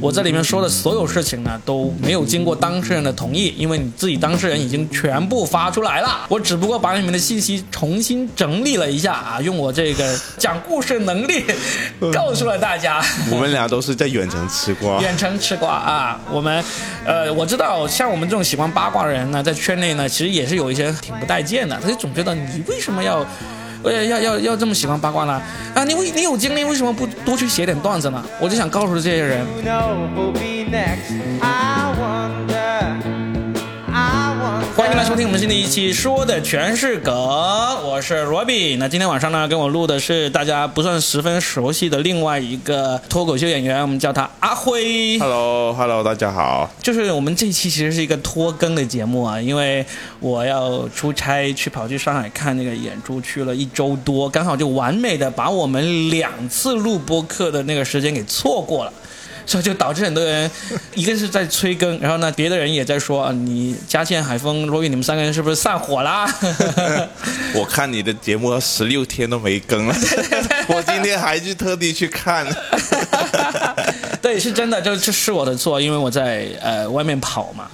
我这里面说的所有事情呢，都没有经过当事人的同意，因为你自己当事人已经全部发出来了。我只不过把你们的信息重新整理了一下啊，用我这个讲故事能力告诉了大家。我们俩都是在远程吃瓜，远程吃瓜啊！我们，呃，我知道像我们这种喜欢八卦的人呢，在圈内呢，其实也是有一些挺不待见的，他就总觉得你为什么要。呃，要要要这么喜欢八卦呢？啊，你为你有经历，为什么不多去写点段子呢？我就想告诉这些人。欢迎来收听我们新的一期，说的全是梗。我是罗比。那今天晚上呢，跟我录的是大家不算十分熟悉的另外一个脱口秀演员，我们叫他阿辉。Hello，Hello，大家好。就是我们这一期其实是一个拖更的节目啊，因为我要出差去跑去上海看那个演出，去了一周多，刚好就完美的把我们两次录播客的那个时间给错过了。所以就导致很多人，一个是在催更，然后呢，别的人也在说啊，你嘉倩、海峰、罗宇，你们三个人是不是散伙啦？我看你的节目十六天都没更了，我今天还去特地去看。对，是真的，就这是我的错，因为我在呃外面跑嘛。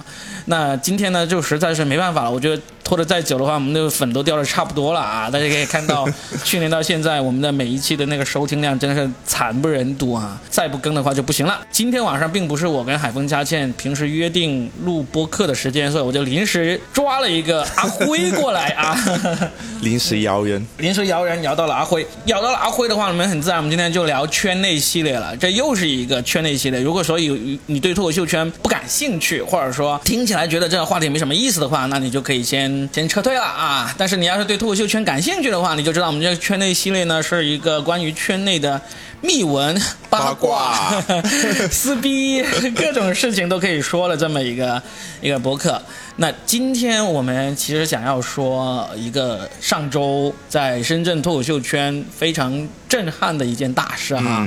那今天呢，就实在是没办法了，我觉得。拖得再久的话，我们的粉都掉的差不多了啊！大家可以看到，去年到现在，我们的每一期的那个收听量真的是惨不忍睹啊！再不更的话就不行了。今天晚上并不是我跟海峰、佳倩平时约定录播客的时间，所以我就临时抓了一个阿辉过来啊！临时摇人，临时摇人摇到了阿辉，摇到了阿辉的话，我们很自然，我们今天就聊圈内系列了。这又是一个圈内系列。如果说有你对脱口秀圈不感兴趣，或者说听起来觉得这个话题没什么意思的话，那你就可以先。先撤退了啊！但是你要是对脱口秀圈感兴趣的话，你就知道我们这个圈内系列呢是一个关于圈内的秘闻、八卦、撕逼，各种事情都可以说了这么一个一个博客。那今天我们其实想要说一个上周在深圳脱口秀圈非常震撼的一件大事哈，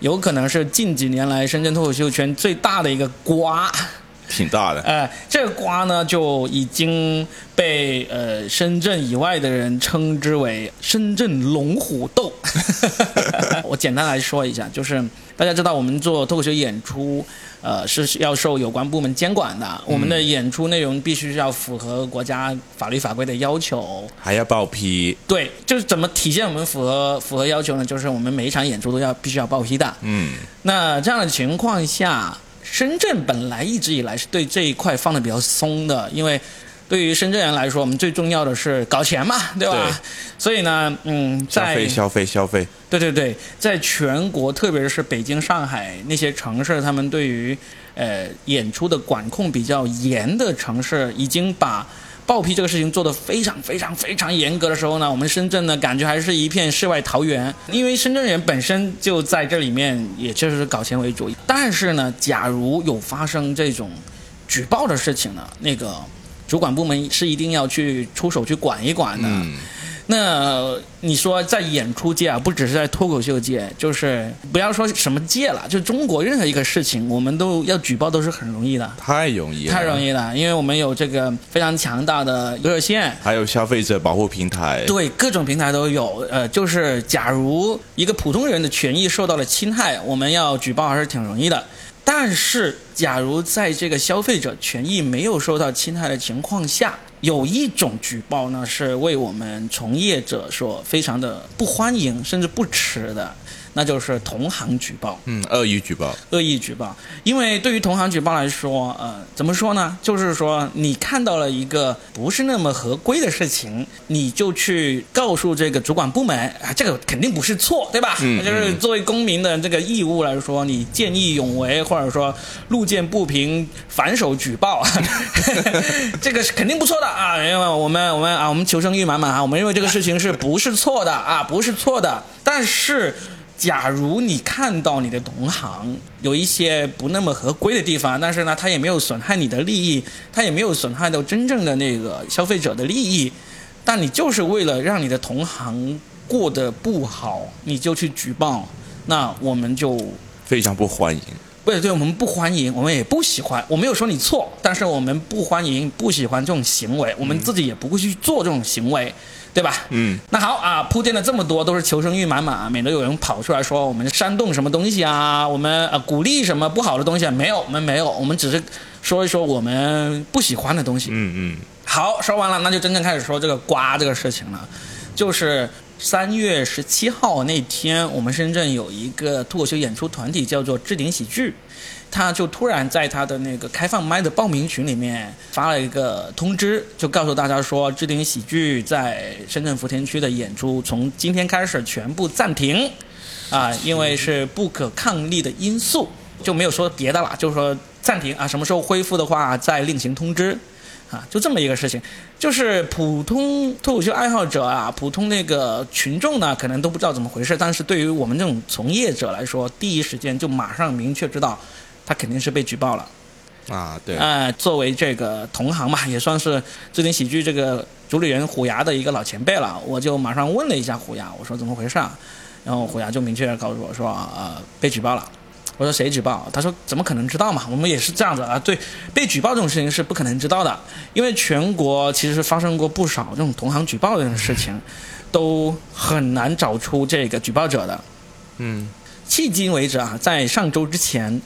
有可能是近几年来深圳脱口秀圈最大的一个瓜。挺大的，哎，这个瓜呢就已经被呃深圳以外的人称之为深圳龙虎斗。我简单来说一下，就是大家知道我们做脱口秀演出，呃是要受有关部门监管的，我们的演出内容必须是要符合国家法律法规的要求，还要报批。对，就是怎么体现我们符合符合要求呢？就是我们每一场演出都要必须要报批的。嗯，那这样的情况下。深圳本来一直以来是对这一块放的比较松的，因为对于深圳人来说，我们最重要的是搞钱嘛，对吧？所以呢，嗯，消费消费消费，对对对，在全国，特别是北京、上海那些城市，他们对于呃演出的管控比较严的城市，已经把。报批这个事情做得非常非常非常严格的时候呢，我们深圳呢感觉还是一片世外桃源，因为深圳人本身就在这里面，也确实是搞钱为主。但是呢，假如有发生这种举报的事情呢，那个主管部门是一定要去出手去管一管的。那你说在演出界啊，不只是在脱口秀界，就是不要说什么界了，就中国任何一个事情，我们都要举报都是很容易的，太容易，太容易了，因为我们有这个非常强大的热线，还有消费者保护平台，对，各种平台都有。呃，就是假如一个普通人的权益受到了侵害，我们要举报还是挺容易的。但是，假如在这个消费者权益没有受到侵害的情况下，有一种举报呢，是为我们从业者所非常的不欢迎，甚至不耻的。那就是同行举报，嗯，恶意举报，恶意举报。因为对于同行举报来说，呃，怎么说呢？就是说你看到了一个不是那么合规的事情，你就去告诉这个主管部门，啊，这个肯定不是错，对吧？嗯，就是作为公民的这个义务来说，你见义勇为，或者说路见不平反手举报，这个是肯定不错的啊。因为我们我们啊，我们求生欲满满啊，我们认为这个事情是不是错的啊？不是错的，但是。假如你看到你的同行有一些不那么合规的地方，但是呢，他也没有损害你的利益，他也没有损害到真正的那个消费者的利益，但你就是为了让你的同行过得不好，你就去举报，那我们就非常不欢迎。不对，对我们不欢迎，我们也不喜欢。我没有说你错，但是我们不欢迎、不喜欢这种行为，我们自己也不会去做这种行为，对吧？嗯，那好啊，铺垫了这么多，都是求生欲满满啊，免得有人跑出来说我们煽动什么东西啊，我们呃鼓励什么不好的东西啊？没有，我们没有，我们只是说一说我们不喜欢的东西。嗯嗯，好，说完了，那就真正开始说这个瓜这个事情了，就是。三月十七号那天，我们深圳有一个脱口秀演出团体叫做置顶喜剧，他就突然在他的那个开放麦的报名群里面发了一个通知，就告诉大家说，置顶喜剧在深圳福田区的演出从今天开始全部暂停，啊，因为是不可抗力的因素，就没有说别的了，就是说暂停。啊，什么时候恢复的话再另行通知。啊，就这么一个事情，就是普通脱口秀爱好者啊，普通那个群众呢，可能都不知道怎么回事。但是对于我们这种从业者来说，第一时间就马上明确知道，他肯定是被举报了。啊，对。呃，作为这个同行嘛，也算是最近喜剧这个主理人虎牙的一个老前辈了，我就马上问了一下虎牙，我说怎么回事啊？然后虎牙就明确告诉我说，呃，被举报了。我说谁举报？他说怎么可能知道嘛？我们也是这样子啊。对，被举报这种事情是不可能知道的，因为全国其实发生过不少这种同行举报这种事情，都很难找出这个举报者的。嗯，迄今为止啊，在上周之前，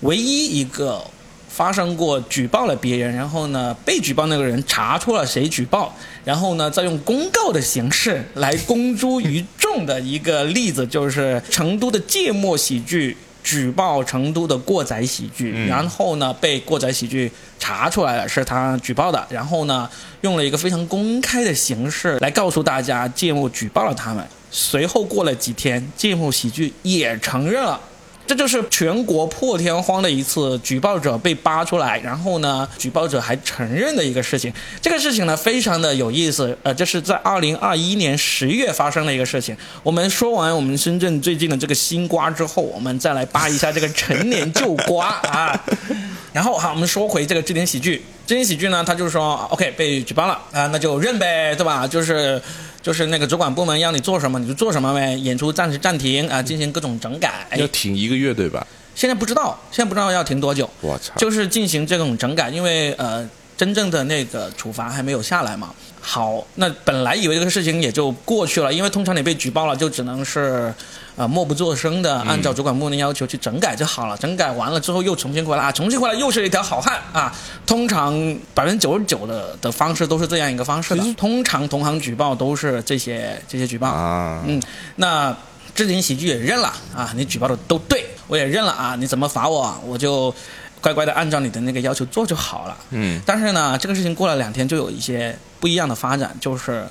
唯一一个发生过举报了别人，然后呢被举报那个人查出了谁举报，然后呢再用公告的形式来公诸于众的一个例子，就是成都的芥末喜剧。举报成都的过载喜剧，然后呢被过载喜剧查出来了是他举报的，然后呢用了一个非常公开的形式来告诉大家芥末举报了他们。随后过了几天，芥末喜剧也承认了。这就是全国破天荒的一次举报者被扒出来，然后呢，举报者还承认的一个事情。这个事情呢，非常的有意思。呃，这是在二零二一年十月发生的一个事情。我们说完我们深圳最近的这个新瓜之后，我们再来扒一下这个陈年旧瓜啊。然后好，我们说回这个置顶喜剧。置顶喜剧呢，他就是说，OK，被举报了啊，那就认呗，对吧？就是。就是那个主管部门要你做什么你就做什么呗，演出暂时暂停啊，进行各种整改。要停一个月对吧？现在不知道，现在不知道要停多久。我操！就是进行这种整改，因为呃，真正的那个处罚还没有下来嘛。好，那本来以为这个事情也就过去了，因为通常你被举报了，就只能是。啊，默不作声的按照主管部门的要求去整改就好了。整改完了之后又重新回来啊，重新回来又是一条好汉啊。通常百分之九十九的的方式都是这样一个方式的。通常同行举报都是这些这些举报啊。嗯，那置顶喜剧也认了啊，你举报的都对，我也认了啊。你怎么罚我，我就乖乖的按照你的那个要求做就好了。嗯。但是呢，这个事情过了两天就有一些不一样的发展，就是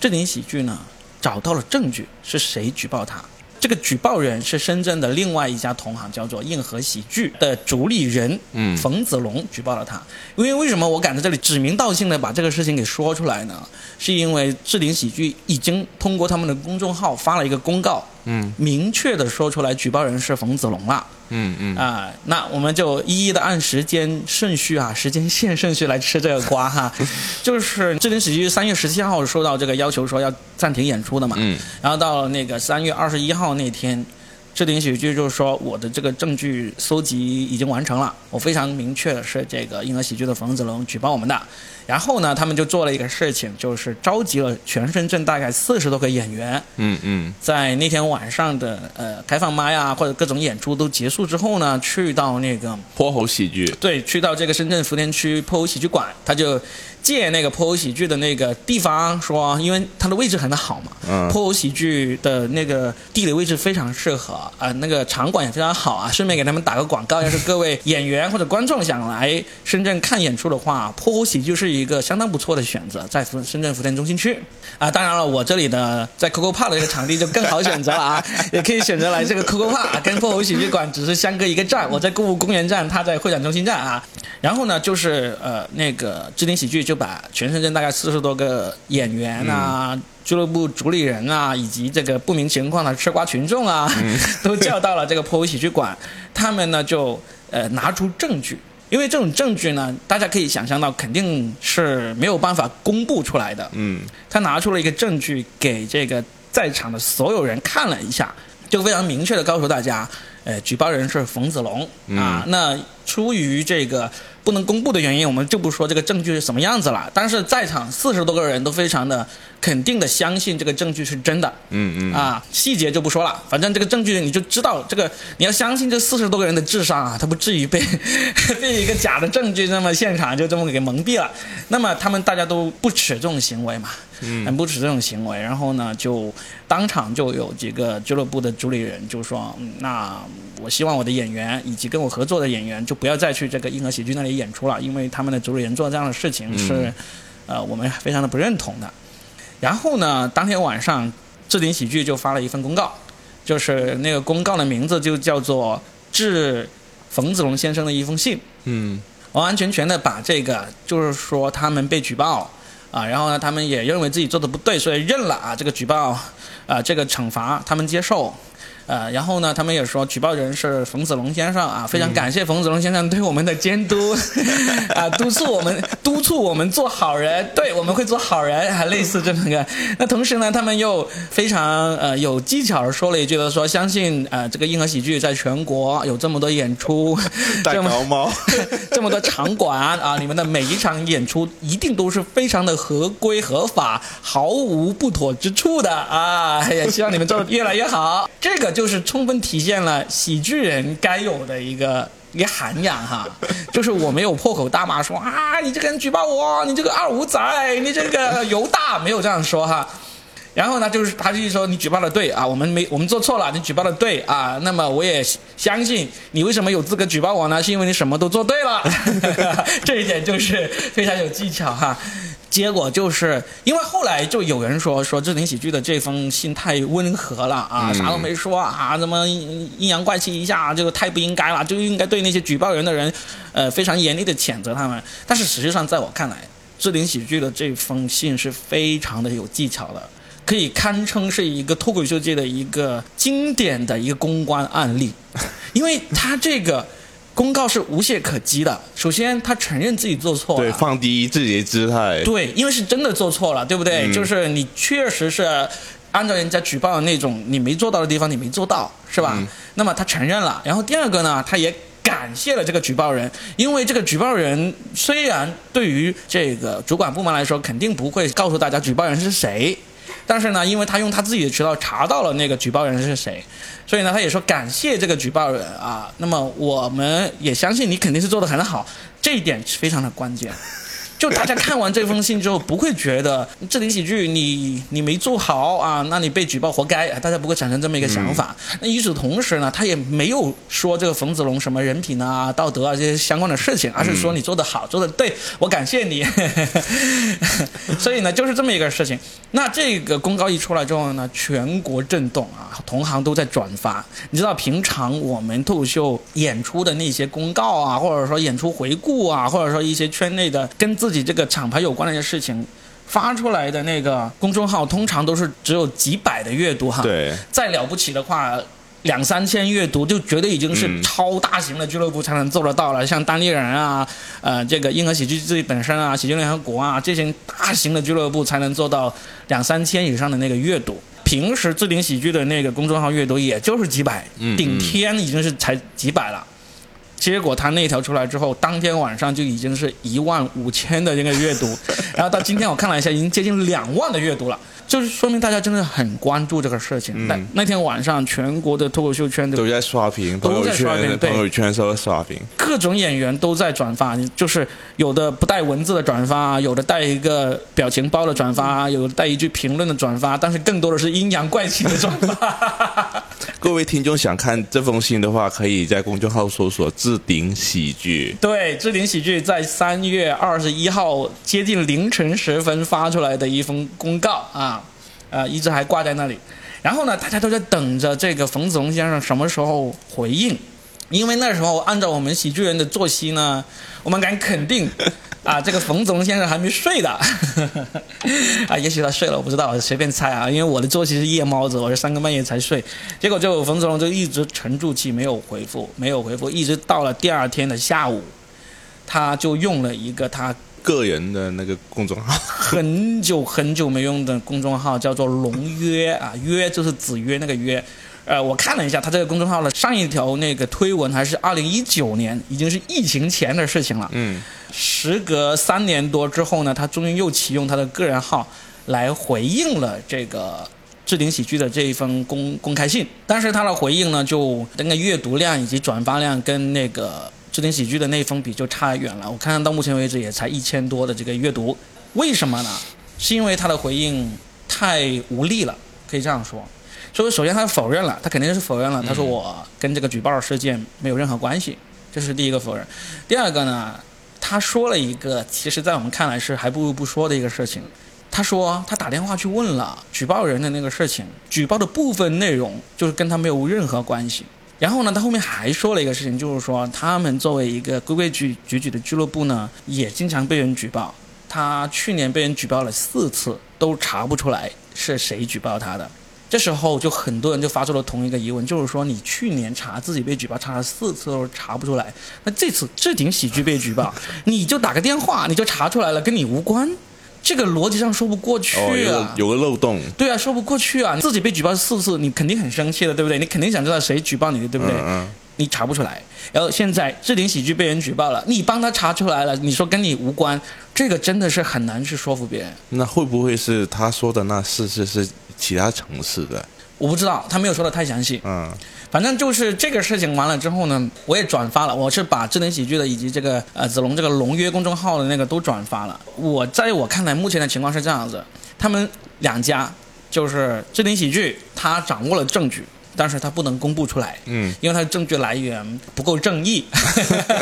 置顶喜剧呢找到了证据，是谁举报他。这个举报人是深圳的另外一家同行，叫做硬核喜剧的主理人，嗯，冯子龙举报了他。因为为什么我敢在这里指名道姓的把这个事情给说出来呢？是因为置顶喜剧已经通过他们的公众号发了一个公告。嗯，明确的说出来，举报人是冯子龙了。嗯嗯啊，那我们就一一的按时间顺序啊，时间线顺序来吃这个瓜哈。就是智能喜剧三月十七号收到这个要求，说要暂停演出的嘛。嗯。然后到了那个三月二十一号那天，智能喜剧就是说我的这个证据搜集已经完成了，我非常明确的是这个婴儿喜剧的冯子龙举报我们的。然后呢，他们就做了一个事情，就是召集了全深圳大概四十多个演员。嗯嗯，在那天晚上的呃开放麦啊，或者各种演出都结束之后呢，去到那个泼猴喜剧。对，去到这个深圳福田区泼猴喜剧馆，他就。借那个破偶喜剧的那个地方说，因为它的位置很好嘛，破偶喜剧的那个地理位置非常适合啊，那个场馆也非常好啊，顺便给他们打个广告，要是各位演员或者观众想来深圳看演出的话，破偶喜剧是一个相当不错的选择，在福深圳福田中心区啊，当然了，我这里的在 COCO Park 的这个场地就更好选择了啊，也可以选择来这个 COCO Park，跟破偶喜剧馆只是相隔一个站，我在购物公园站，他在会展中心站啊，然后呢就是呃那个置顶喜剧。就把全深圳大概四十多个演员啊、俱乐部主理人啊，以及这个不明情况的吃瓜群众啊，都叫到了这个破屋喜剧馆。他们呢就呃拿出证据，因为这种证据呢，大家可以想象到肯定是没有办法公布出来的。嗯，他拿出了一个证据给这个在场的所有人看了一下，就非常明确的告诉大家，呃，举报人是冯子龙啊。那出于这个不能公布的原因，我们就不说这个证据是什么样子了。但是在场四十多个人都非常的肯定的相信这个证据是真的。嗯嗯啊，细节就不说了，反正这个证据你就知道，这个你要相信这四十多个人的智商啊，他不至于被 被一个假的证据那么现场就这么给蒙蔽了。那么他们大家都不耻这种行为嘛，嗯，不耻这种行为，然后呢，就当场就有几个俱乐部的主理人就说，嗯，那我希望我的演员以及跟我合作的演员就不要再去这个硬核喜剧那里演出了，因为他们的主理人做这样的事情是，呃，我们非常的不认同的。然后呢，当天晚上，置顶喜剧就发了一份公告，就是那个公告的名字就叫做《致冯子龙先生的一封信》。嗯完完全全的把这个，就是说他们被举报啊，然后呢，他们也认为自己做的不对，所以认了啊这个举报啊这个惩罚，他们接受。呃，然后呢，他们也说举报人是冯子龙先生啊，非常感谢冯子龙先生对我们的监督，啊，督促我们督促我们做好人，对，我们会做好人，还类似这么个。那同时呢，他们又非常呃有技巧的说了一句的说，相信呃这个硬核喜剧在全国有这么多演出，戴这么高帽，这么多场馆啊，你们的每一场演出一定都是非常的合规合法，毫无不妥之处的啊！也希望你们做的越来越好。这个就是充分体现了喜剧人该有的一个。一个涵养哈，就是我没有破口大骂说啊，你这个人举报我，你这个二五仔，你这个犹大，没有这样说哈。然后呢，就是他就是说你举报的对啊，我们没我们做错了，你举报的对啊，那么我也相信你为什么有资格举报我呢？是因为你什么都做对了，这一点就是非常有技巧哈。结果就是因为后来就有人说说置顶喜剧的这封信太温和了啊，啥都没说啊，怎么阴阳怪气一下，这个太不应该了，就应该对那些举报人的人，呃，非常严厉的谴责他们。但是实际上，在我看来，置顶喜剧的这封信是非常的有技巧的。可以堪称是一个脱口秀界的一个经典的一个公关案例，因为他这个公告是无懈可击的。首先，他承认自己做错了，对，放低自己的姿态，对，因为是真的做错了，对不对？嗯就是你确实是按照人家举报的那种你没做到的地方，你没做到，是吧？嗯那么他承认了，然后第二个呢，他也。感谢了这个举报人，因为这个举报人虽然对于这个主管部门来说，肯定不会告诉大家举报人是谁，但是呢，因为他用他自己的渠道查到了那个举报人是谁，所以呢，他也说感谢这个举报人啊。那么我们也相信你肯定是做的很好，这一点是非常的关键。就大家看完这封信之后，不会觉得 这顶喜剧你你没做好啊，那你被举报活该，大家不会产生这么一个想法。那与此同时呢，他也没有说这个冯子龙什么人品啊、道德啊这些相关的事情，而是说你做得好，做得对，我感谢你。所以呢，就是这么一个事情。那这个公告一出来之后呢，全国震动啊，同行都在转发。你知道平常我们脱口秀演出的那些公告啊，或者说演出回顾啊，或者说一些圈内的跟自己这个厂牌有关的一些事情。发出来的那个公众号通常都是只有几百的阅读哈，对，再了不起的话，两三千阅读就觉得已经是嗯超大型的俱乐部才能做得到了，像单立人啊，呃，这个硬核喜剧自己本身啊，喜剧联合国啊，这些大型的俱乐部才能做到两三千以上的那个阅读。平时置顶喜剧的那个公众号阅读也就是几百，嗯顶天已经是才几百了。结果他那条出来之后，当天晚上就已经是一万五千的这个阅读，然后到今天我看了一下，已经接近两万的阅读了，就是说明大家真的很关注这个事情。那、那天晚上，全国的脱口秀圈的都在刷屏，朋友都在刷屏圈朋友圈都在刷屏，各种演员都在转发，就是有的不带文字的转发，有的带一个表情包的转发，有的带一句评论的转发，但是更多的是阴阳怪气的转发。各位听众想看这封信的话，可以在公众号搜索“置顶喜剧对，置顶喜剧在三月二十一号接近凌晨时分发出来的一封公告啊，呃，一直还挂在那里。然后呢，大家都在等着这个冯子龙先生什么时候回应，因为那时候按照我们喜剧人的作息呢，我们敢肯定。啊，这个冯子龙先生还没睡的，啊，也许他睡了，我不知道，我随便猜啊，因为我的作息是夜猫子，我是三更半夜才睡，结果就冯子龙就一直沉住气没有回复，没有回复，一直到了第二天的下午，他就用了一个他”个人的那个公众号，很久很久没用的公众号，叫做“龙约”啊，约就是子曰那个约，呃，我看了一下他这个公众号的上一条那个推文，还是二零一九年，已经是疫情前的事情了。嗯，时隔三年多之后呢，他终于又启用他的个人号来回应了这个置顶喜剧的这一封公公开信。但是他的回应呢，就那个阅读量以及转发量跟那个置顶喜剧的那封笔就差远了。我看到目前为止也才一千多的这个阅读，为什么呢？是因为他的回应太无力了，可以这样说。所以首先他否认了，他肯定是否认了。他说我跟这个举报事件没有任何关系，这是第一个否认。第二个呢，他说了一个其实在我们看来是还不如不说的一个事情。他说他打电话去问了举报人的那个事情，举报的部分内容就是跟他没有任何关系。然后呢，他后面还说了一个事情，就是说他们作为一个规规矩矩矩的俱乐部呢，也经常被人举报。他去年被人举报了四次，都查不出来是谁举报他的。这时候就很多人就发出了同一个疑问，就是说你去年查自己被举报查了四次都查不出来，那这次置顶喜剧被举报，你就打个电话你就查出来了，跟你无关，这个逻辑上说不过去哦，有个啊。有个漏洞。对啊，说不过去啊！自己被举报四次，你肯定很生气的，对不对？你肯定想知道谁举报你的，对不对？嗯你查不出来，然后现在置顶喜剧被人举报了，你帮他查出来了，你说跟你无关，这个真的是很难去说服别人。嗯，那会不会是他说的那四次是其他城市的？我不知道，他没有说的太详细。嗯反正就是这个事情完了之后呢，我也转发了，我是把智能喜剧的以及这个呃子龙这个龙约公众号的那个都转发了。我在我看来，目前的情况是这样子，他们两家就是智能喜剧，他掌握了证据，但是他不能公布出来。嗯因为他的证据来源不够正义。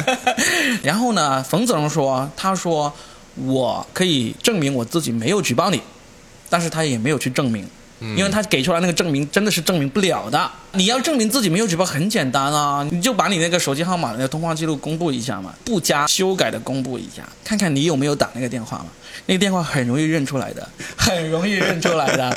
然后呢，冯子龙说，他说我可以证明我自己没有举报你，但是他也没有去证明。因为他给出来那个证明真的是证明不了的。你要证明自己没有举报很简单啊，你就把你那个手机号码的那个通话记录公布一下嘛，不加修改的公布一下，看看你有没有打那个电话嘛。那个电话很容易认出来的，很容易认出来的。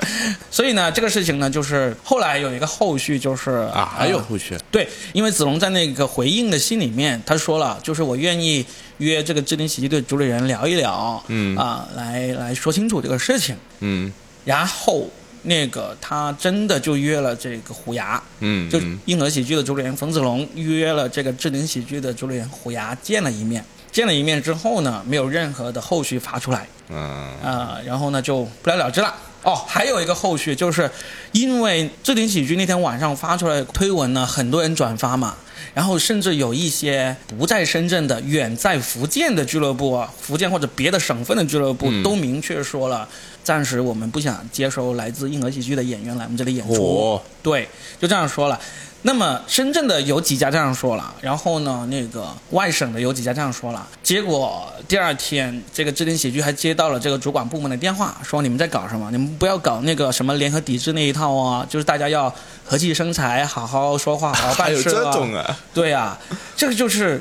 所以呢，这个事情呢，就是后来有一个后续，就是啊，还有呃后续。对，因为子龙在那个回应的信里面，他说了，就是我愿意约这个智能喜剧队主理人聊一聊，嗯啊，来来说清楚这个事情。嗯然后那个他真的就约了这个虎牙，嗯，就嗯。硬核喜剧的主理人冯子龙约了这个智能喜剧的主理人虎牙见了一面。见了一面之后呢，没有任何的后续发出来，嗯啊、然后呢就不了了之了。哦，还有一个后续，就是因为置顶喜剧那天晚上发出来的推文呢，很多人转发嘛，然后甚至有一些不在深圳的、远在福建的俱乐部啊，福建或者别的省份的俱乐部、嗯。都明确说了，暂时我们不想接收来自硬核喜剧的演员来我们这里演出。嚯对，就这样说了。那么深圳的有几家这样说了，然后呢，那个外省的有几家这样说了。结果第二天，这个置顶喜剧还接到了这个主管部门的电话，说你们在搞什么？你们不要搞那个什么联合抵制那一套啊，就是大家要和气生财，好好说话，好好办还有这事啊？对啊，这个就是，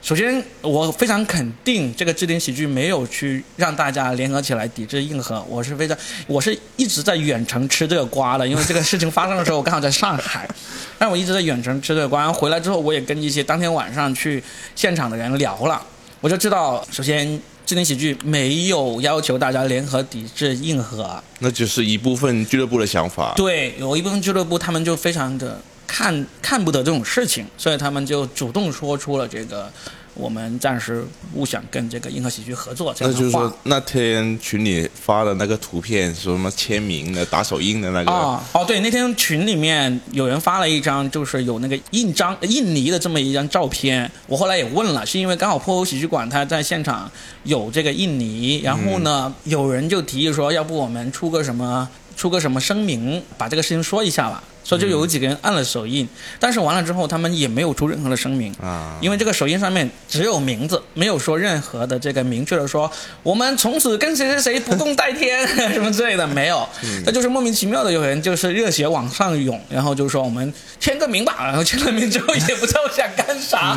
首先我非常肯定这个置顶喜剧没有去让大家联合起来抵制硬核，我是非常，我是一直在远程吃这个瓜的，因为这个事情发生的时候我刚好在上海，但我一直在远程吃这个瓜，回来之后我也跟一些当天晚上去现场的人聊了，我就知道，首先。置顶喜剧没有要求大家联合抵制硬核，那就是一部分俱乐部的想法。对，有一部分俱乐部他们就非常的看看不得这种事情，所以他们就主动说出了这个我们暂时不想跟这个银河喜剧合作这那就是说，那天群里发的那个图片，说什么签名的、打手印的那个，啊哦，对，那天群里面有人发了一张，就是有那个印章印尼的这么一张照片。我后来也问了，是因为刚好破口喜剧馆他在现场有这个印尼，然后呢，有人就提议说，要不我们出个什么出个什么声明，把这个事情说一下吧。所以就有几个人按了手印，但是完了之后，他们也没有出任何的声明。啊，因为这个手印上面只有名字，没有说任何的这个明确的说我们从此跟谁谁谁不共戴天 什么之类的，没有。那就是莫名其妙的有人就是热血往上涌，然后就说我们签个名吧，然后签了名之后也不知道想干啥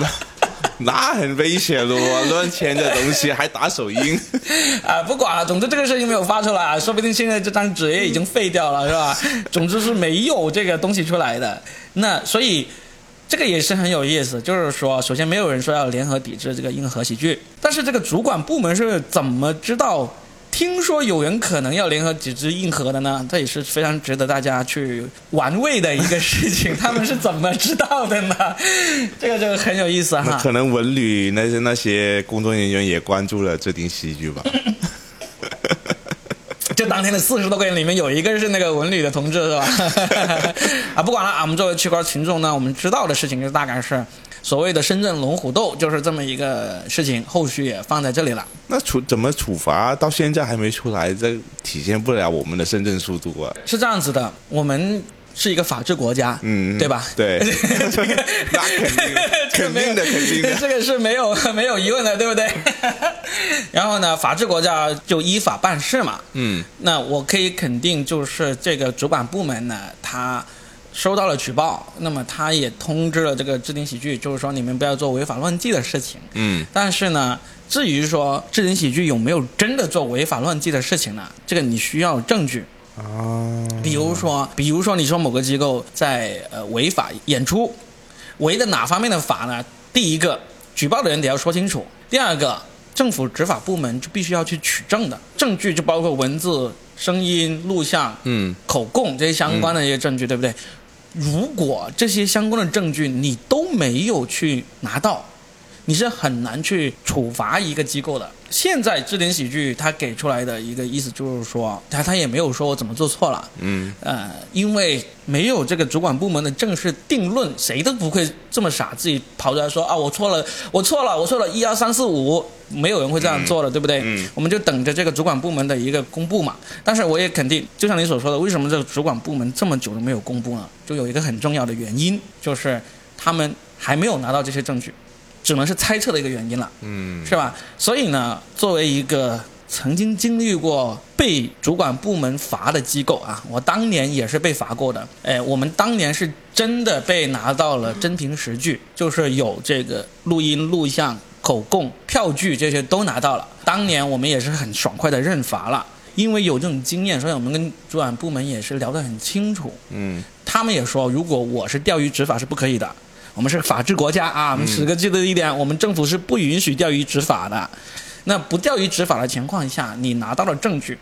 那很危险的哦，乱签的东西还打手印。啊，不管了，总之这个事情没有发出来啊，说不定现在这张纸也已经废掉了，是吧？总之是没有这个东西出来的。那所以。这个也是很有意思，就是说，首先没有人说要联合抵制这个硬核喜剧，但是这个主管部门是怎么知道听说有人可能要联合几只硬核的呢，这也是非常值得大家去玩味的一个事情。他们是怎么知道的呢？这个这个很有意思哈。可能文旅那些那些工作人员也关注了这顶喜剧吧。就当天的四十多个人里面有一个是那个文旅的同志是吧？啊，不管了啊，我们作为吃瓜群众呢，我们知道的事情就大概是。所谓的深圳龙虎斗就是这么一个事情，后续也放在这里了。那处怎么处罚？到现在还没出来，这体现不了我们的深圳速度啊。是这样子的，我们是一个法治国家，嗯，对吧？对，这 个那肯定，肯定的，肯定的，这个是没有 没有疑问的，对不对？然后呢，法治国家就依法办事嘛。嗯，那我可以肯定，就是这个主管部门呢，他。收到了举报，那么他也通知了这个置顶喜剧，就是说你们不要做违法乱纪的事情。嗯。但是呢，至于说置顶喜剧有没有真的做违法乱纪的事情呢？这个你需要证据。哦。比如说，比如说你说某个机构在呃违法演出，违的哪方面的法呢？第一个，举报的人得要说清楚；第二个，政府执法部门就必须要去取证的，证据就包括文字、声音、录像、嗯、口供这些相关的一些证据，对不对？如果这些相关的证据你都没有去拿到，你是很难去处罚一个机构的。现在智联喜剧他给出来的一个意思就是说，他他也没有说我怎么做错了，嗯，呃，因为没有这个主管部门的正式定论，谁都不会这么傻，自己跑出来说啊，我错了，我错了，我错了，一二三四五，没有人会这样做的，对不对？嗯，我们就等着这个主管部门的一个公布嘛。但是我也肯定，就像你所说的，为什么这个主管部门这么久都没有公布呢？就有一个很重要的原因，就是他们还没有拿到这些证据。只能是猜测的一个原因了，嗯，是吧？所以呢，作为一个曾经经历过被主管部门罚的机构啊，我当年也是被罚过的。哎，我们当年是真的被拿到了真凭实据，就是有这个录音、录像、口供、票据这些都拿到了。当年我们也是很爽快的认罚了，因为有这种经验，所以我们跟主管部门也是聊得很清楚。嗯，他们也说，如果我是钓鱼执法是不可以的。我们是法治国家啊！我们十个记得一点，我们政府是不允许钓鱼执法的。那不钓鱼执法的情况下，你拿到了证据，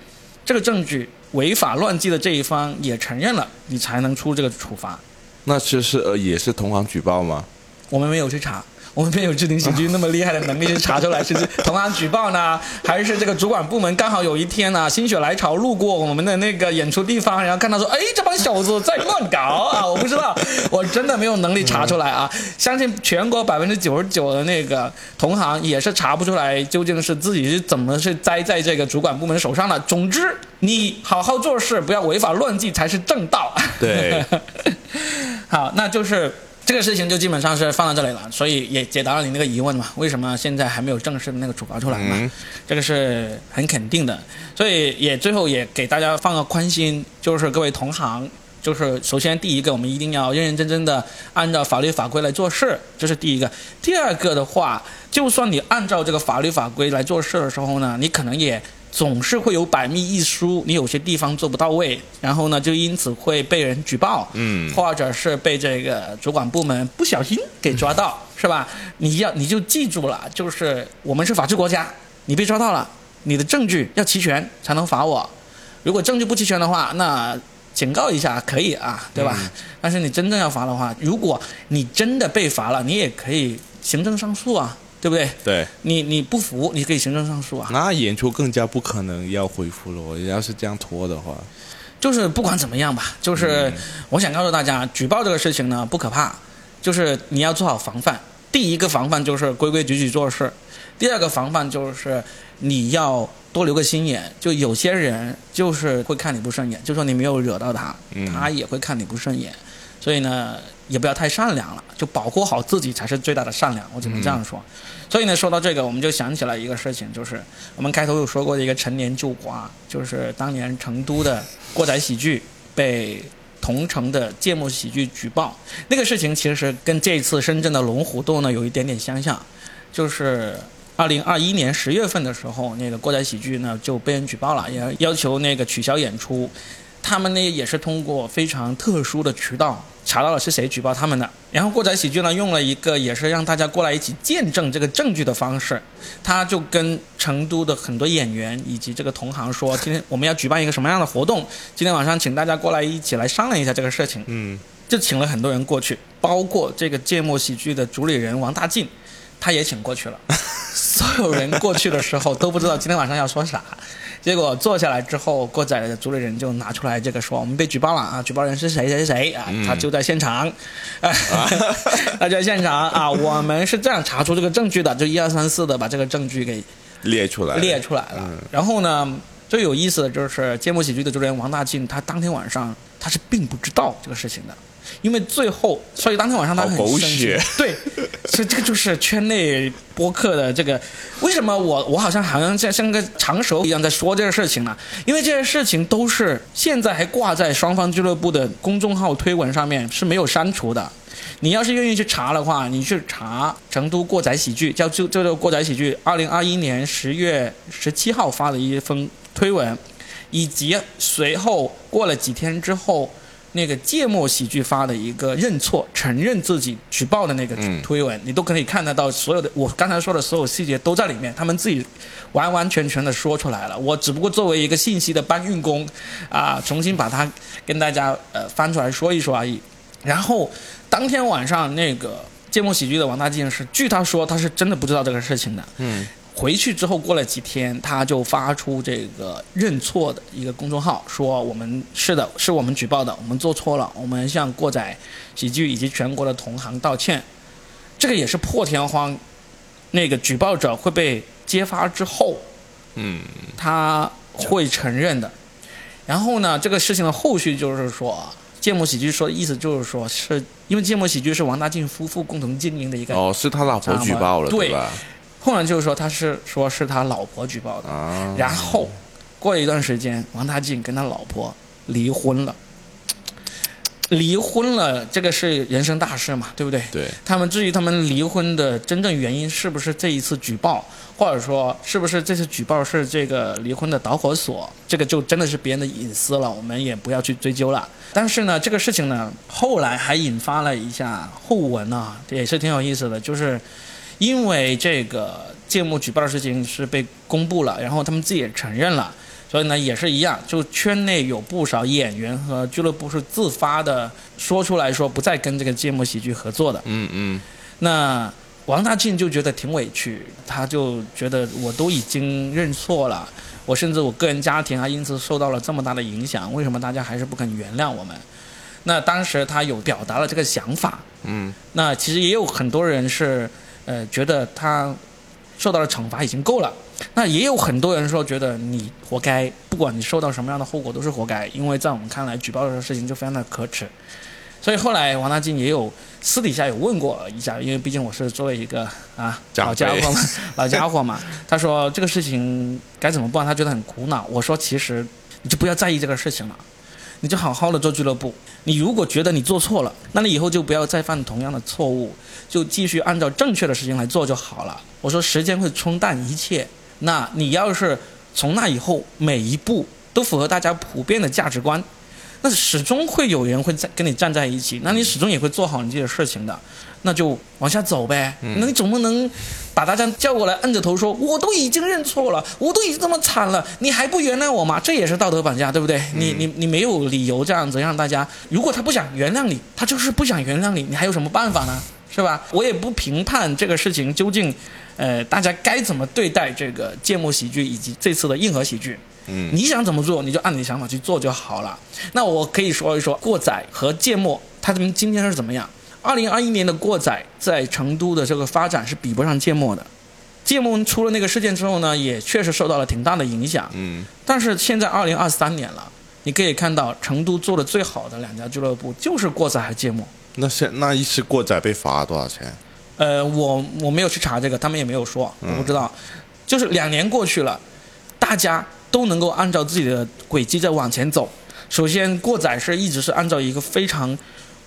这个证据违法乱纪的这一方也承认了，你才能出这个处罚。那其实呃也是同行举报吗？我们没有去查。我们没有置顶喜剧那么厉害的能力去查出来是同行举报呢，还是这个主管部门刚好有一天呢心血来潮路过我们的那个演出地方，然后看到说，哎，这帮小子在乱搞啊！我不知道，我真的没有能力查出来啊。相信全国百分之九十九的那个同行也是查不出来究竟是自己是怎么是栽在这个主管部门手上的。总之，你好好做事，不要违法乱纪才是正道。对，好，那就是。这个事情就基本上是放到这里了，所以也解答了你那个疑问嘛？为什么现在还没有正式的那个处罚出来嘛？这个是很肯定的，所以也最后也给大家放个宽心，就是各位同行，就是首先第一个，我们一定要认认真真的按照法律法规来做事，这是第一个。第二个的话，就算你按照这个法律法规来做事的时候呢，你可能也。总是会有百密一疏，你有些地方做不到位，然后呢，就因此会被人举报，嗯，或者是被这个主管部门不小心给抓到，是吧？你要你就记住了，就是我们是法治国家，你被抓到了，你的证据要齐全才能罚我。如果证据不齐全的话，那警告一下可以啊，对吧？但是你真正要罚的话，如果你真的被罚了，你也可以行政上诉啊。对不对？对，你你不服，你可以行政上诉啊。那演出更加不可能要恢复了。我要是这样拖的话，就是不管怎么样吧，就是我想告诉大家，举报这个事情呢不可怕，就是你要做好防范。第一个防范就是规规矩矩做事，第二个防范就是你要多留个心眼。就有些人就是会看你不顺眼，就说你没有惹到他，他也会看你不顺眼。所以呢，也不要太善良了，就保护好自己才是最大的善良。我只能这样说。所以呢，说到这个，我们就想起来一个事情，就是我们开头有说过的一个陈年旧话，就是当年成都的过载喜剧被同城的芥末喜剧举报，那个事情其实跟这次深圳的龙虎斗呢有一点点相像，就是二零二一年十月份的时候，那个过载喜剧呢就被人举报了，也要求那个取消演出。他们呢也是通过非常特殊的渠道。查到了是谁举报他们的。然后过载喜剧呢，用了一个也是让大家过来一起见证这个证据的方式，他就跟成都的很多演员以及这个同行说，今天我们要举办一个什么样的活动，今天晚上请大家过来一起来商量一下这个事情。嗯，就请了很多人过去，包括这个芥末喜剧的主理人王大进，他也请过去了。所有人过去的时候都不知道今天晚上要说啥，结果坐下来之后，过载的主理人就拿出来这个说我们被举报了啊，举报人是谁谁谁啊，他就在现场，啊，他就在现场啊，我们是这样查出这个证据的，就一二三四的把这个证据给列出来，列出来了。然后呢，最有意思的就是芥末喜剧的主理人王大靖，他当天晚上他是并不知道这个事情的。因为最后，所以当天晚上他很好狗血。对，所以这个就是圈内播客的这个，为什么我我好像好像像像个长舌一样在说这个事情呢？因为这些事情都是现在还挂在双方俱乐部的公众号推文上面是没有删除的。你要是愿意去查的话，你去查成都过载喜剧，叫就就叫过载喜剧，二零二一年十月十七号发的一封推文，以及随后过了几天之后。那个芥末喜剧发的一个认错、承认自己举报的那个嗯推文，你都可以看得到所有的我刚才说的所有细节都在里面，他们自己完完全全的说出来了。我只不过作为一个信息的搬运工，啊，重新把它跟大家呃翻出来说一说而已。然后当天晚上那个芥末喜剧的王大靖是，据他说他是真的不知道这个事情的。嗯，回去之后过了几天，他就发出这个认错的一个公众号，说我们是的，是我们举报的，我们做错了，我们向过载喜剧以及全国的同行道歉。这个也是破天荒，那个举报者会被揭发之后，嗯，他会承认的。然后呢，这个事情的后续就是说，芥末喜剧说的意思就是说，是因为芥末喜剧是王大靖夫妇共同经营的一个，哦，是他老婆举报了，对吧？后来就是说他是说是他老婆举报的。啊，然后过了一段时间，王大靖跟他老婆离婚了。离婚了，这个是人生大事嘛，对不对？对，他们至于他们离婚的真正原因是不是这一次举报，或者说是不是这次举报是这个离婚的导火索，这个就真的是别人的隐私了，我们也不要去追究了。但是呢，这个事情呢，后来还引发了一下后文啊，也是挺有意思的，就是因为这个芥末举报的事情是被公布了，然后他们自己也承认了。所以呢，也是一样，就圈内有不少演员和俱乐部是自发的说出来说不再跟这个芥末喜剧合作的。嗯嗯，那王大庆就觉得挺委屈，他就觉得我都已经认错了，我甚至我个人家庭还因此受到了这么大的影响，为什么大家还是不肯原谅我们？那当时他有表达了这个想法，嗯，那其实也有很多人是，呃，觉得他受到的惩罚已经够了。那也有很多人说，觉得你活该，不管你受到什么样的后果都是活该，因为在我们看来，举报这个事情就非常的可耻。所以后来王大金也有私底下有问过一下，因为毕竟我是作为一个啊老家伙嘛，老家伙嘛，他说这个事情该怎么办，他觉得很苦恼。我说其实你就不要在意这个事情了，你就好好的做俱乐部。你如果觉得你做错了，那你以后就不要再犯同样的错误，就继续按照正确的事情来做就好了。我说时间会冲淡一切，那你要是从那以后每一步都符合大家普遍的价值观，那始终会有人会在跟你站在一起，那你始终也会做好你自己的事情的，那就往下走呗。那你总不能把大家叫过来摁着头说，我都已经认错了，我都已经这么惨了，你还不原谅我吗？这也是道德绑架，对不对？你你你没有理由这样子让大家，如果他不想原谅你，他就是不想原谅你，你还有什么办法呢？是吧？我也不评判这个事情究竟，呃，大家该怎么对待这个芥末喜剧以及这次的硬核喜剧。嗯，你想怎么做，你就按你的想法去做就好了。那我可以说一说过载和芥末，他们今天是怎么样？二零二一年的过载在成都的这个发展是比不上芥末的。芥末出了那个事件之后呢，也确实受到了挺大的影响。嗯，但是现在二零二三年了，你可以看到成都做的最好的两家俱乐部就是过载和芥末。那现那一次过载被罚多少钱？呃，我我没有去查这个，他们也没有说，我不知道。就是两年过去了，大家都能够按照自己的轨迹在往前走。首先，过载是一直是按照一个非常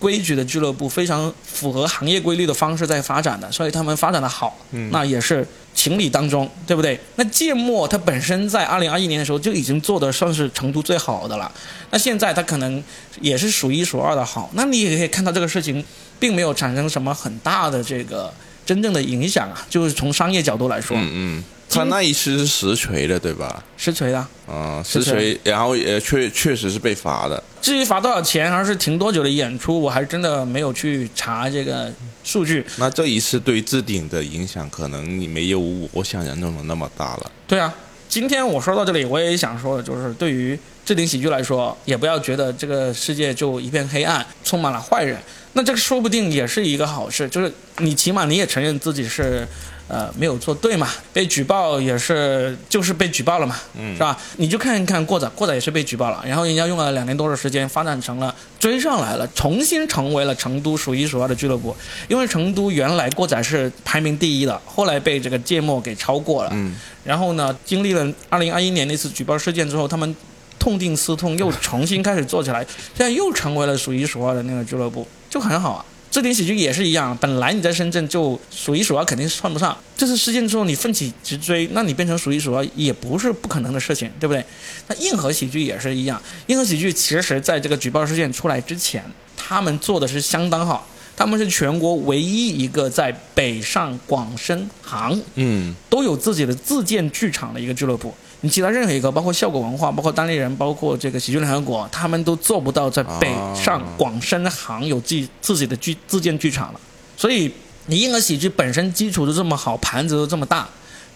规矩的俱乐部，非常符合行业规律的方式在发展的，所以他们发展的好，那也是情理当中，对不对？那芥末它本身在二零二一年的时候就已经做的算是成都最好的了，那现在它可能也是数一数二的好，那你也可以看到这个事情并没有产生什么很大的这个真正的影响啊，就是从商业角度来说，嗯嗯，他那一次是实锤的，对吧？实锤的。啊，实锤实锤，然后也确确实是被罚的。至于罚多少钱，还是停多久的演出，我还真的没有去查这个数据。那这一次对置顶的影响，可能你没有我想象中的那么大了。对啊，今天我说到这里，我也想说的就是，对于置顶喜剧来说，也不要觉得这个世界就一片黑暗，充满了坏人。那这个说不定也是一个好事，就是你起码你也承认自己是。呃，没有做对嘛？被举报也是，就是被举报了嘛，嗯是吧？你就看一看过载，过载也是被举报了，然后人家用了两年多的时间发展成了追上来了，重新成为了成都数一数二的俱乐部。因为成都原来过载是排名第一的，后来被这个芥末给超过了。嗯，然后呢，经历了二零二一年那次举报事件之后，他们痛定思痛，又重新开始做起来，现在又成为了数一数二的那个俱乐部，就很好啊。置顶喜剧也是一样，本来你在深圳就数一数二，肯定是算不上。这次事件之后，你奋起直追，那你变成数一数二也不是不可能的事情，对不对？那硬核喜剧也是一样，硬核喜剧其实在这个举报事件出来之前，他们做的是相当好，他们是全国唯一一个在北上广深杭嗯都有自己的自建剧场的一个俱乐部。你其他任何一个，包括效果文化，包括单立人，包括这个喜剧联合国，他们都做不到在北上广深杭有自己自己的剧自建剧场了。所以你硬核喜剧本身基础就这么好，盘子都这么大，